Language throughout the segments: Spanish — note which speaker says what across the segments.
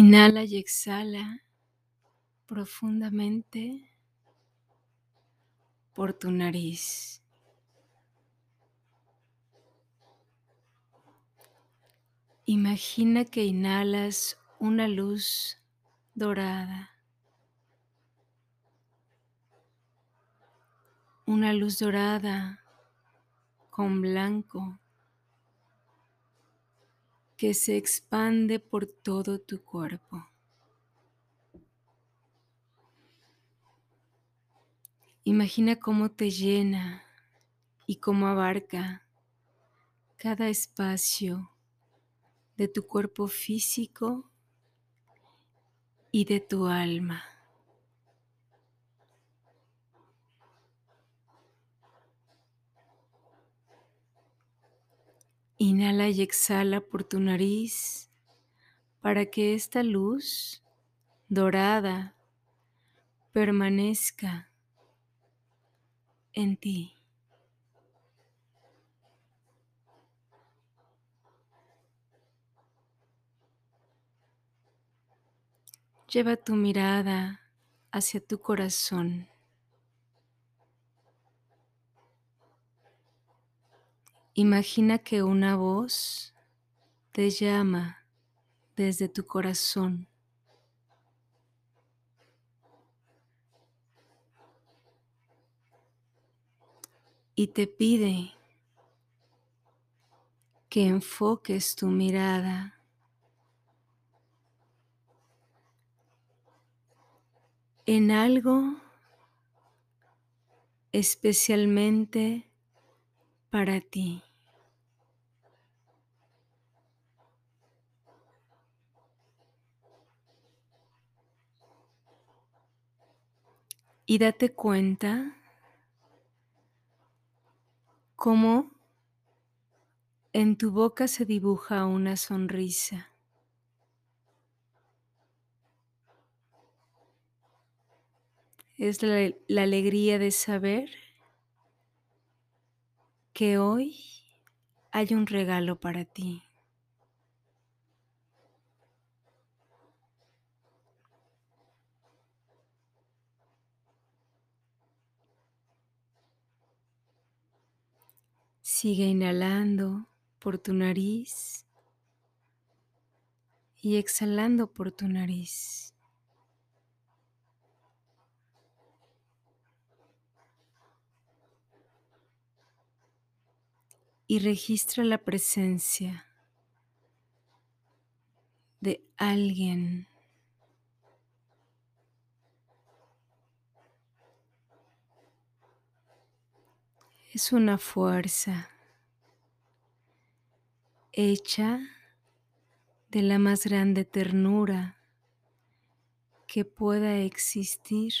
Speaker 1: Inhala y exhala profundamente por tu nariz. Imagina que inhalas una luz dorada. Una luz dorada con blanco que se expande por todo tu cuerpo. Imagina cómo te llena y cómo abarca cada espacio de tu cuerpo físico y de tu alma. Inhala y exhala por tu nariz para que esta luz dorada permanezca en ti. Lleva tu mirada hacia tu corazón. Imagina que una voz te llama desde tu corazón. Y te pide que enfoques tu mirada en algo especialmente para ti. Y date cuenta cómo en tu boca se dibuja una sonrisa. Es la, la, alegría de saber que hoy hay un regalo para ti. Sigue inhalando por tu nariz y exhalando por tu nariz. Y registra la presencia de alguien es una fuerza hecha de la más grande ternura que pueda existir.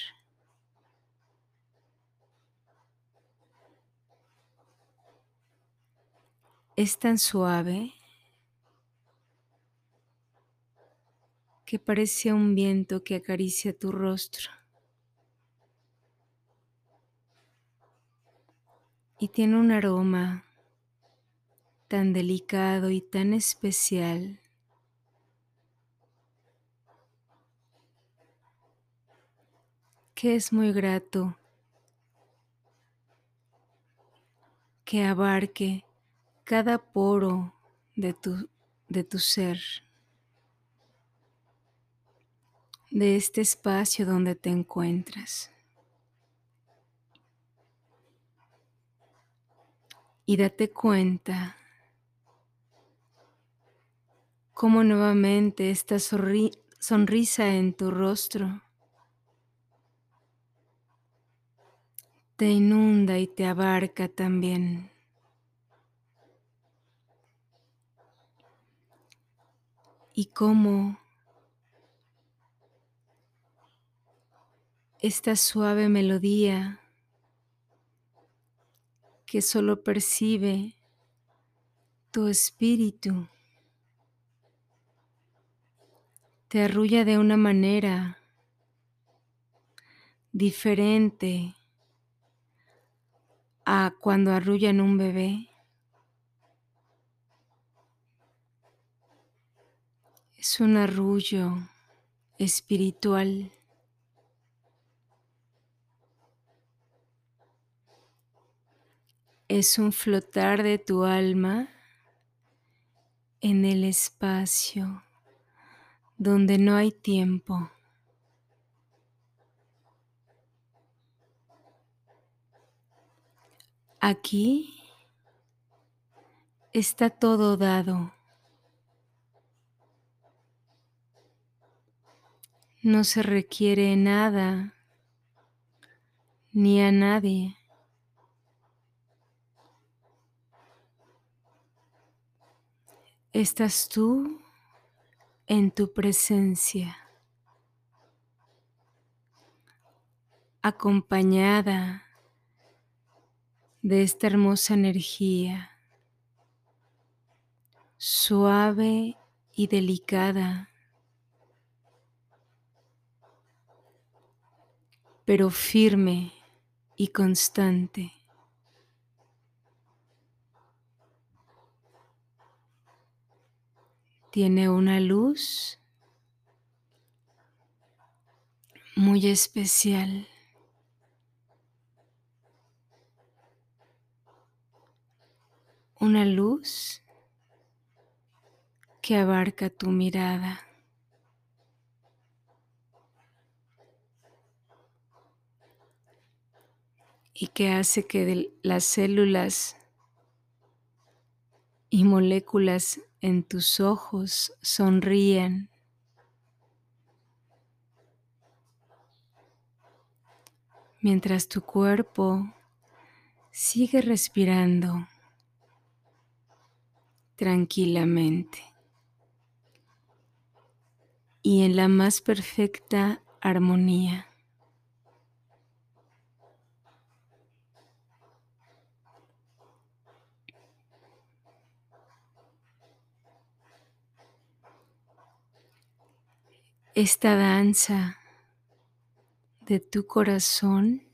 Speaker 1: Es tan suave que parece un viento que acaricia tu rostro. Y tiene un aroma tan delicado y tan especial. que es muy grato que abarque cada poro de tu, de tu ser, de este espacio donde te encuentras. Y date cuenta cómo nuevamente esta sonrisa en tu rostro te inunda y te abarca también. Y cómo esta suave melodía que solo percibe tu espíritu. Te arrulla de una manera diferente a cuando arrullan un bebé. Es un arrullo espiritual. Es un flotar de tu alma en el espacio donde no hay tiempo. Aquí está todo dado. No se requiere nada ni a nadie. Estás tú en tu presencia, acompañada de esta hermosa energía, suave y delicada, pero firme y constante. Tiene una luz muy especial. Una luz que abarca tu mirada. y que hace que las células y moléculas en tus ojos sonrían. Mientras tu cuerpo sigue respirando tranquilamente y en la más perfecta armonía. Esta danza de tu corazón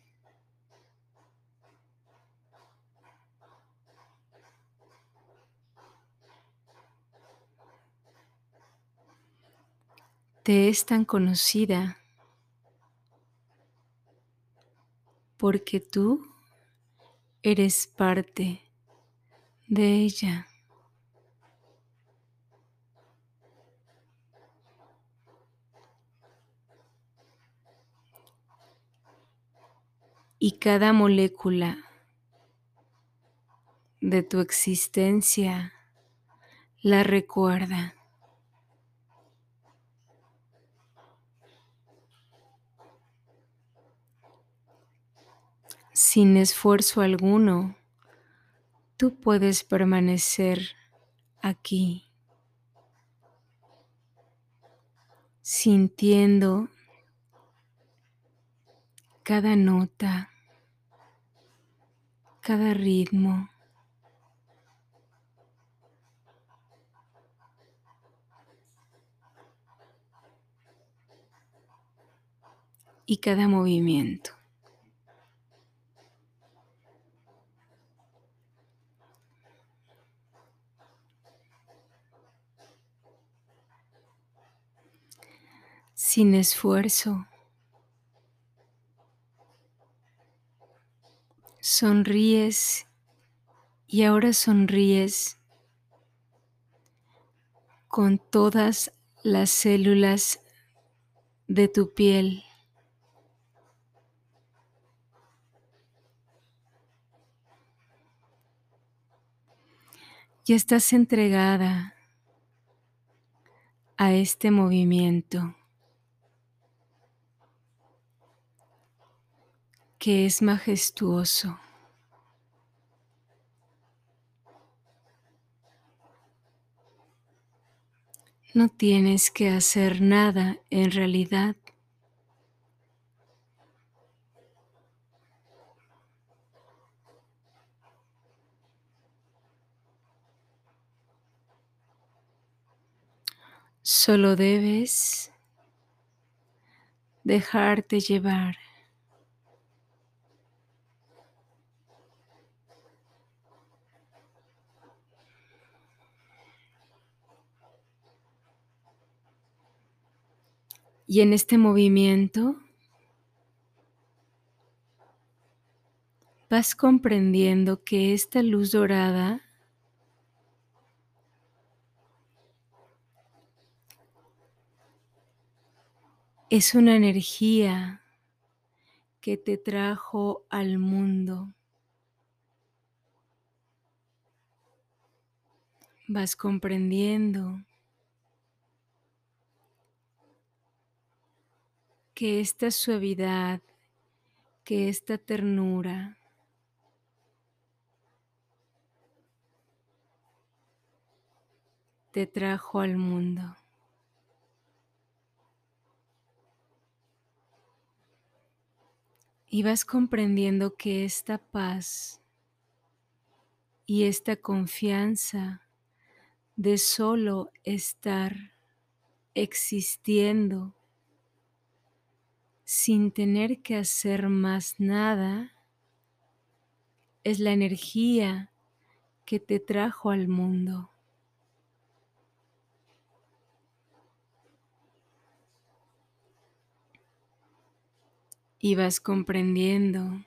Speaker 1: te es tan conocida porque tú eres parte de ella. Y cada molécula de tu existencia la recuerda. Sin esfuerzo alguno, tú puedes permanecer aquí, sintiendo cada nota cada ritmo. y cada movimiento. Sin esfuerzo. Sonríes y ahora sonríes con todas las células de tu piel. Y estás entregada a este movimiento que es majestuoso. No tienes que hacer nada en realidad. Solo debes dejarte llevar. Y en este movimiento vas comprendiendo que esta luz dorada es una energía que te trajo al mundo. Vas comprendiendo que esta suavidad, que esta ternura, te trajo al mundo. Y vas comprendiendo que esta paz y esta confianza de solo estar existiendo sin tener que hacer más nada es la energía que te trajo al mundo. y vas comprendiendo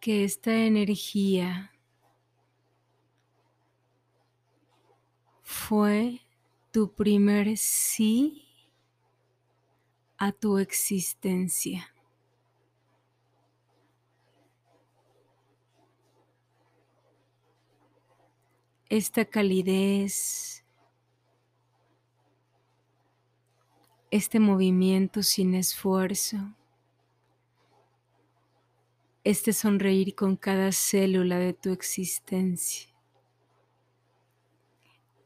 Speaker 1: que esta energía fue tu primer sí a tu existencia. Esta calidez, este movimiento sin esfuerzo, este sonreír con cada célula de tu existencia,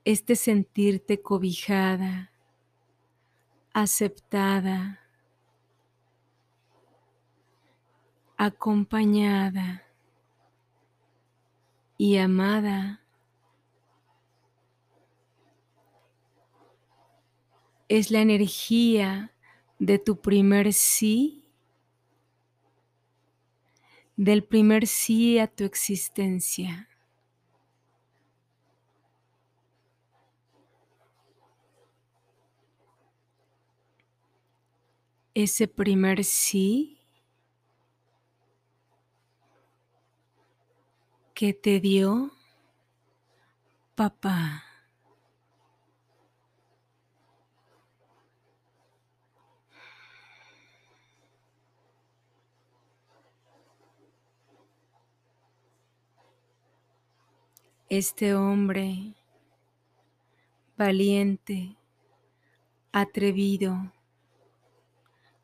Speaker 1: este sentirte cobijada, aceptada, acompañada y amada es la energía de tu primer sí, del primer sí a tu existencia. Ese primer sí que te dio papá. este hombre valiente, atrevido,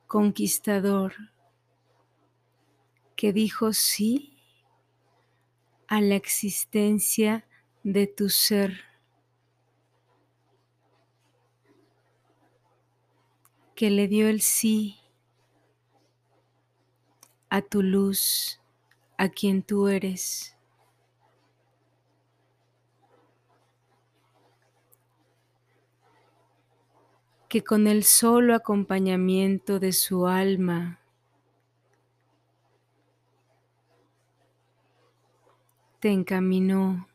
Speaker 1: conquistador, que dijo sí a la existencia de tu ser, que le dio el sí a tu luz, a quien tú eres. Que con el solo acompañamiento de su alma te encaminó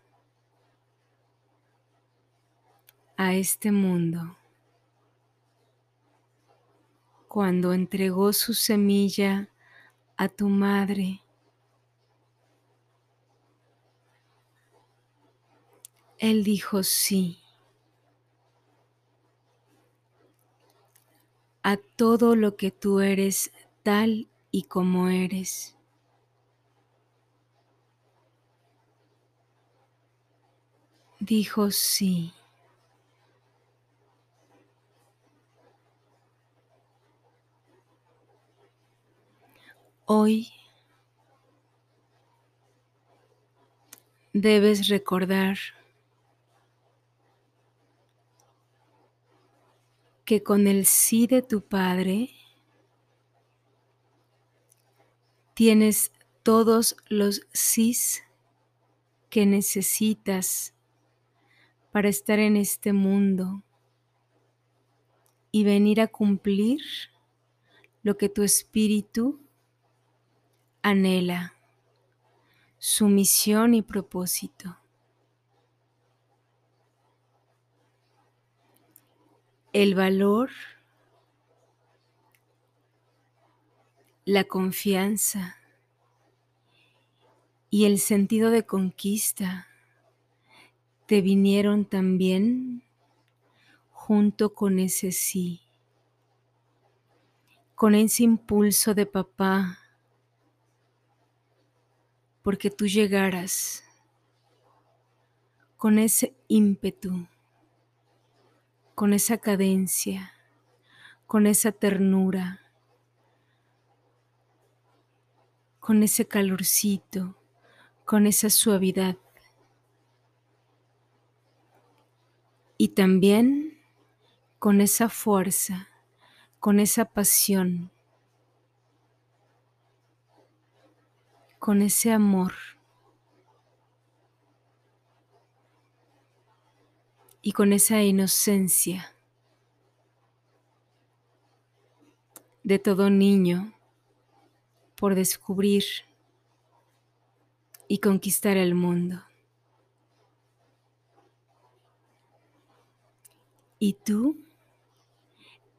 Speaker 1: a este mundo cuando entregó su semilla a tu madre. Él dijo sí. A todo lo que tú eres tal y como eres. Dijo sí. Hoy debes recordar que con el sí de tu Padre tienes todos los sís que necesitas para estar en este mundo y venir a cumplir lo que tu espíritu anhela, su misión y propósito. El valor, la confianza y el sentido de conquista te vinieron también junto con ese sí, con ese impulso de papá, porque tú llegaras con ese ímpetu, con esa cadencia, con esa ternura, con ese calorcito, con esa suavidad. Y también con esa fuerza, con esa pasión, con ese amor. Y con esa inocencia de todo niño por descubrir y conquistar el mundo. Y tú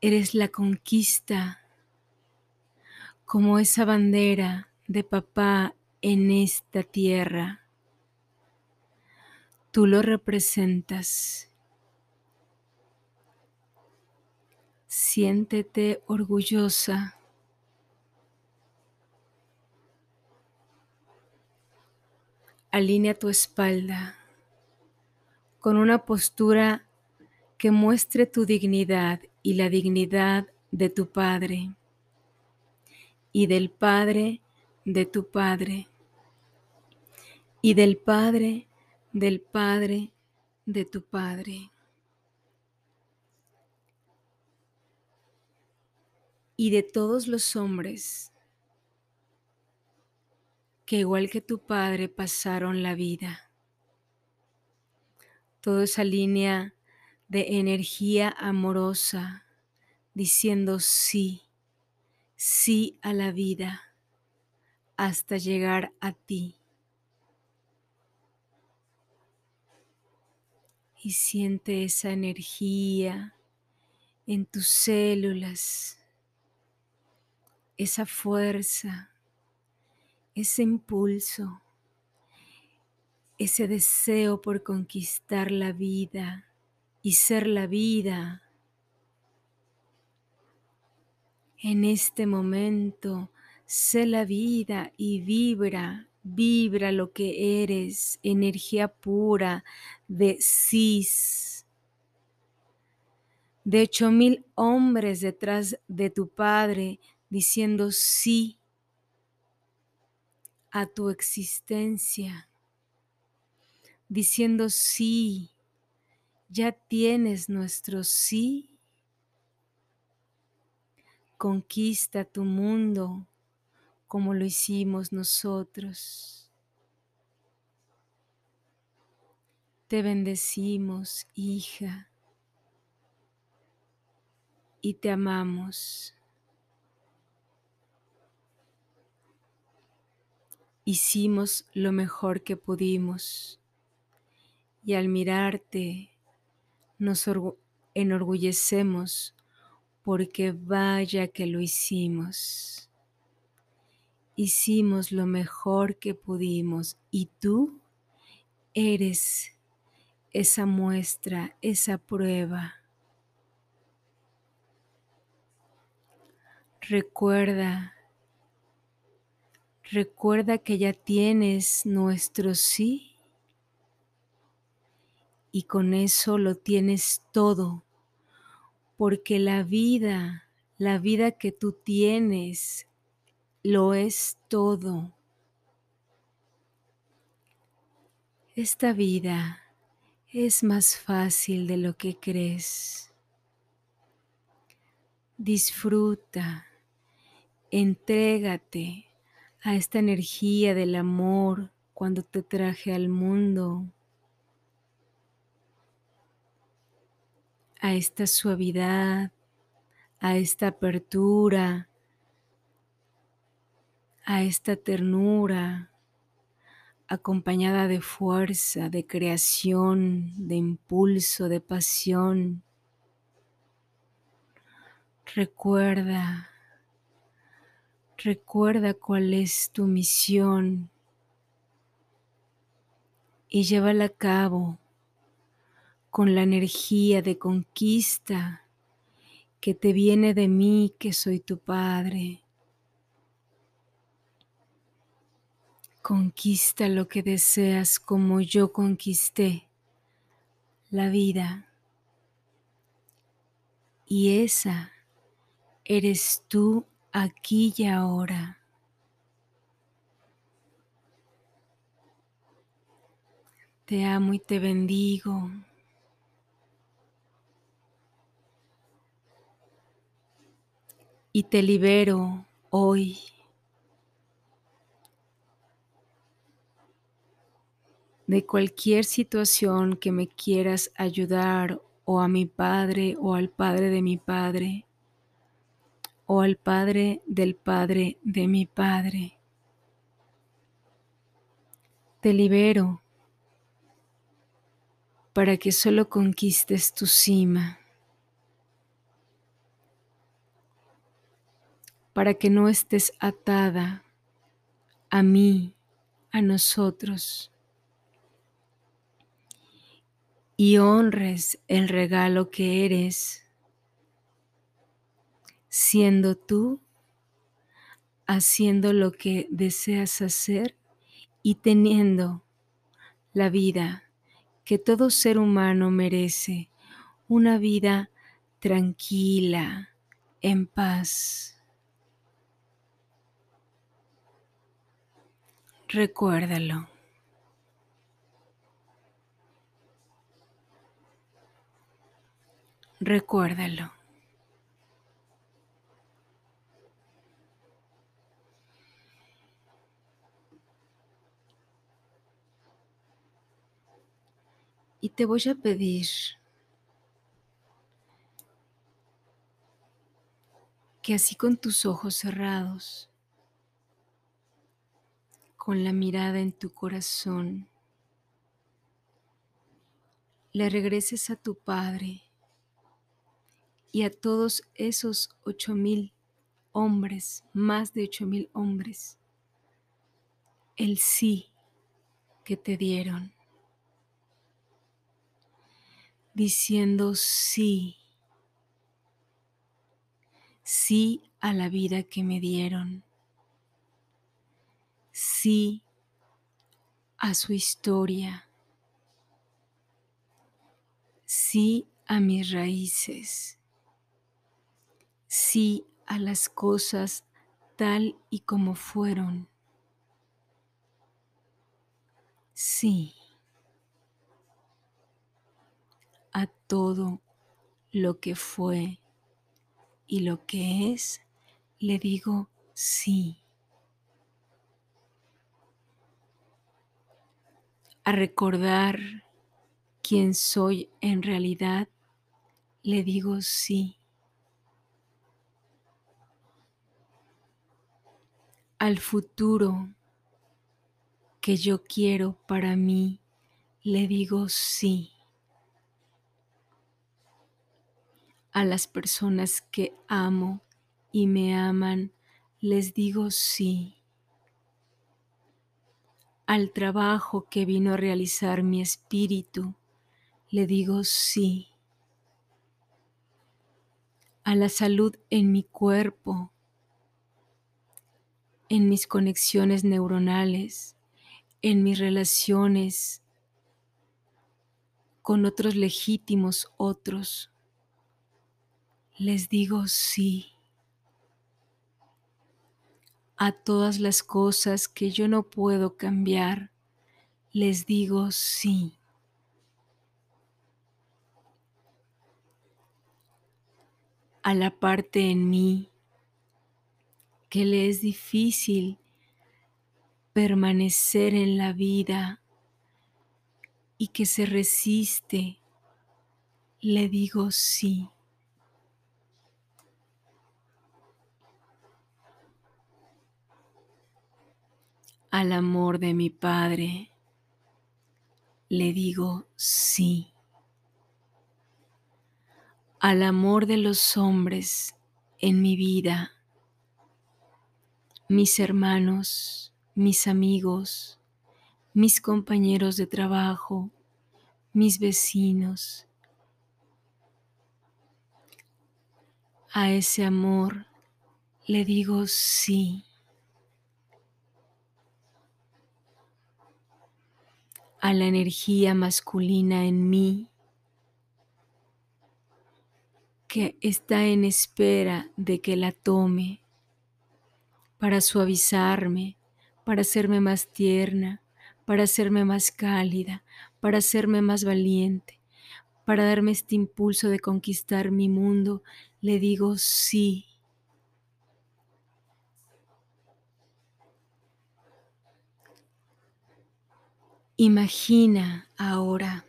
Speaker 1: eres la conquista como esa bandera de papá en esta tierra. Tú lo representas. Siéntete orgullosa. Alinea tu espalda con una postura que muestre tu dignidad y la dignidad de tu Padre y del Padre de tu Padre y del Padre del Padre de tu Padre. Y de todos los hombres que igual que tu Padre pasaron la vida. Toda esa línea de energía amorosa diciendo sí, sí a la vida hasta llegar a ti. Y siente esa energía en tus células, esa fuerza, ese impulso, ese deseo por conquistar la vida y ser la vida. En este momento, sé la vida y vibra, vibra lo que eres, energía pura de cis. De ocho mil hombres detrás de tu Padre diciendo sí a tu existencia, diciendo sí ya tienes nuestro sí. Conquista tu mundo como lo hicimos nosotros. Te bendecimos, hija, y te amamos. Hicimos lo mejor que pudimos y al mirarte nos enorgullecemos porque vaya que lo hicimos. Hicimos lo mejor que pudimos y tú eres esa muestra, esa prueba. Recuerda, recuerda que ya tienes nuestro sí y con eso lo tienes todo, porque la vida, la vida que tú tienes, lo es todo. Esta vida es más fácil de lo que crees. Disfruta, entrégate a esta energía del amor cuando te traje al mundo. a esta suavidad, a esta apertura, a esta ternura, acompañada de fuerza, de creación, de impulso, de pasión. Recuerda, recuerda cuál es tu misión y llévala a cabo con la energía de conquista que te viene de mí, que soy tu Padre. Conquista lo que deseas como yo conquisté la vida. Y esa eres tú aquí y ahora. Te amo y te bendigo. y te libero hoy. de cualquier situación que me quieras ayudar o a mi padre o al padre de mi padre o al padre del padre de mi padre. Te libero para que solo conquistes tu cima. para que no estés atada a mí, a nosotros, y honres el regalo que eres, siendo tú, haciendo lo que deseas hacer y teniendo la vida que todo ser humano merece, una vida tranquila, en paz. Recuérdalo. Recuérdalo. Te voy a pedir que así con tus ojos cerrados, con la mirada en tu corazón, le regreses a tu Padre y a todos esos ocho mil hombres, más de ocho mil hombres, el sí que te dieron, diciendo sí, sí a la vida que me dieron. Sí a su historia, sí a mis raíces, sí a las cosas tal y como fueron, sí a todo lo que fue y lo que es, le digo sí. a recordar quién soy en realidad, le digo sí. Al futuro que yo quiero para mí, le digo sí. A las personas que amo y me aman, les digo sí al trabajo que vino a realizar mi espíritu, le digo sí. A la salud en mi cuerpo, en mis conexiones neuronales, en mis relaciones con otros legítimos otros, les digo sí a todas las cosas que yo no puedo cambiar, les digo sí. A la parte en mí que le es difícil permanecer en la vida y que se resiste, le digo sí. Al amor de mi Padre, le digo sí. Al amor de los hombres, en mi vida, mis hermanos, mis amigos, mis compañeros de trabajo, mis vecinos, a ese amor le digo sí. A la energía masculina en mí que está en espera de que la tome para suavizarme, para hacerme más tierna, para hacerme más cálida, para hacerme más valiente, para darme este impulso de conquistar mi mundo, le digo sí. Imagina ahora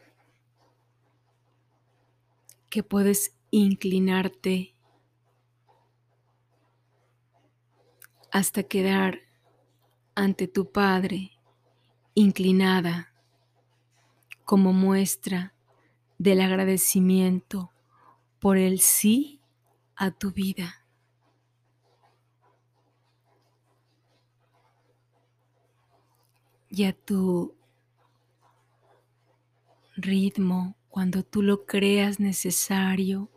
Speaker 1: que puedes inclinarte hasta quedar ante tu Padre inclinada como muestra del agradecimiento por el sí a tu vida. Y a tu ritmo, cuando tú lo creas necesario,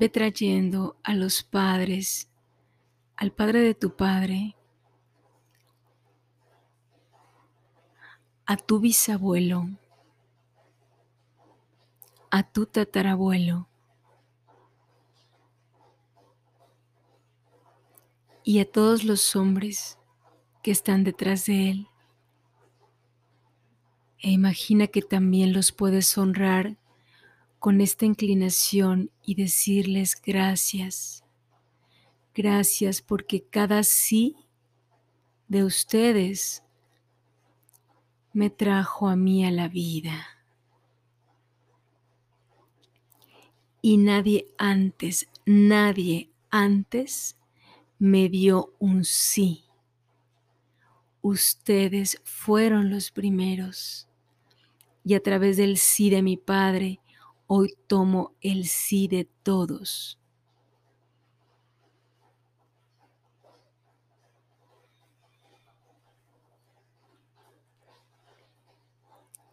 Speaker 1: Ve trayendo a los padres, al padre de tu padre, a tu bisabuelo, a tu tatarabuelo y a todos los hombres que están detrás de él. E imagina que también los puedes honrar con esta inclinación y decirles gracias. Gracias porque cada sí de ustedes me trajo a mí a la vida. Y nadie antes, nadie antes me dio un sí. Ustedes fueron los primeros. Y a través del sí de mi Padre, Hoy tomo el sí de todos.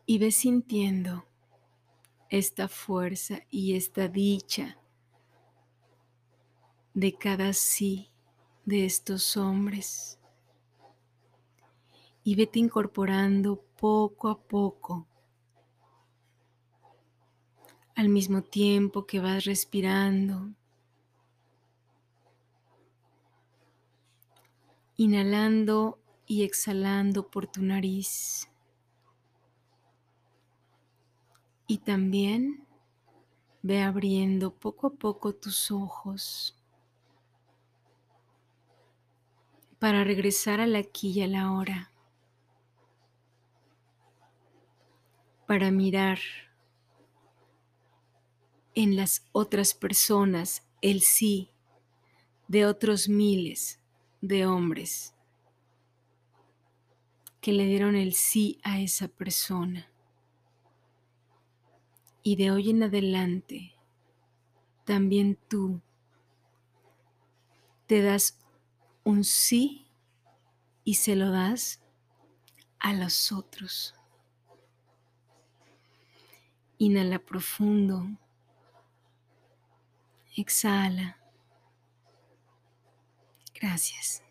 Speaker 1: Y ve sintiendo esta fuerza y esta dicha de cada sí de estos hombres. Y vete incorporando poco a poco al mismo tiempo que vas respirando. Inhalando y exhalando por tu nariz. Y también ve abriendo poco a poco tus ojos para regresar al aquí y a la hora, para mirar en las otras personas el sí de otros miles de hombres que le dieron el sí a esa persona. Y de hoy en adelante, también tú te das un sí y se lo das a los otros. Inhala profundo. Exhala. Gracias.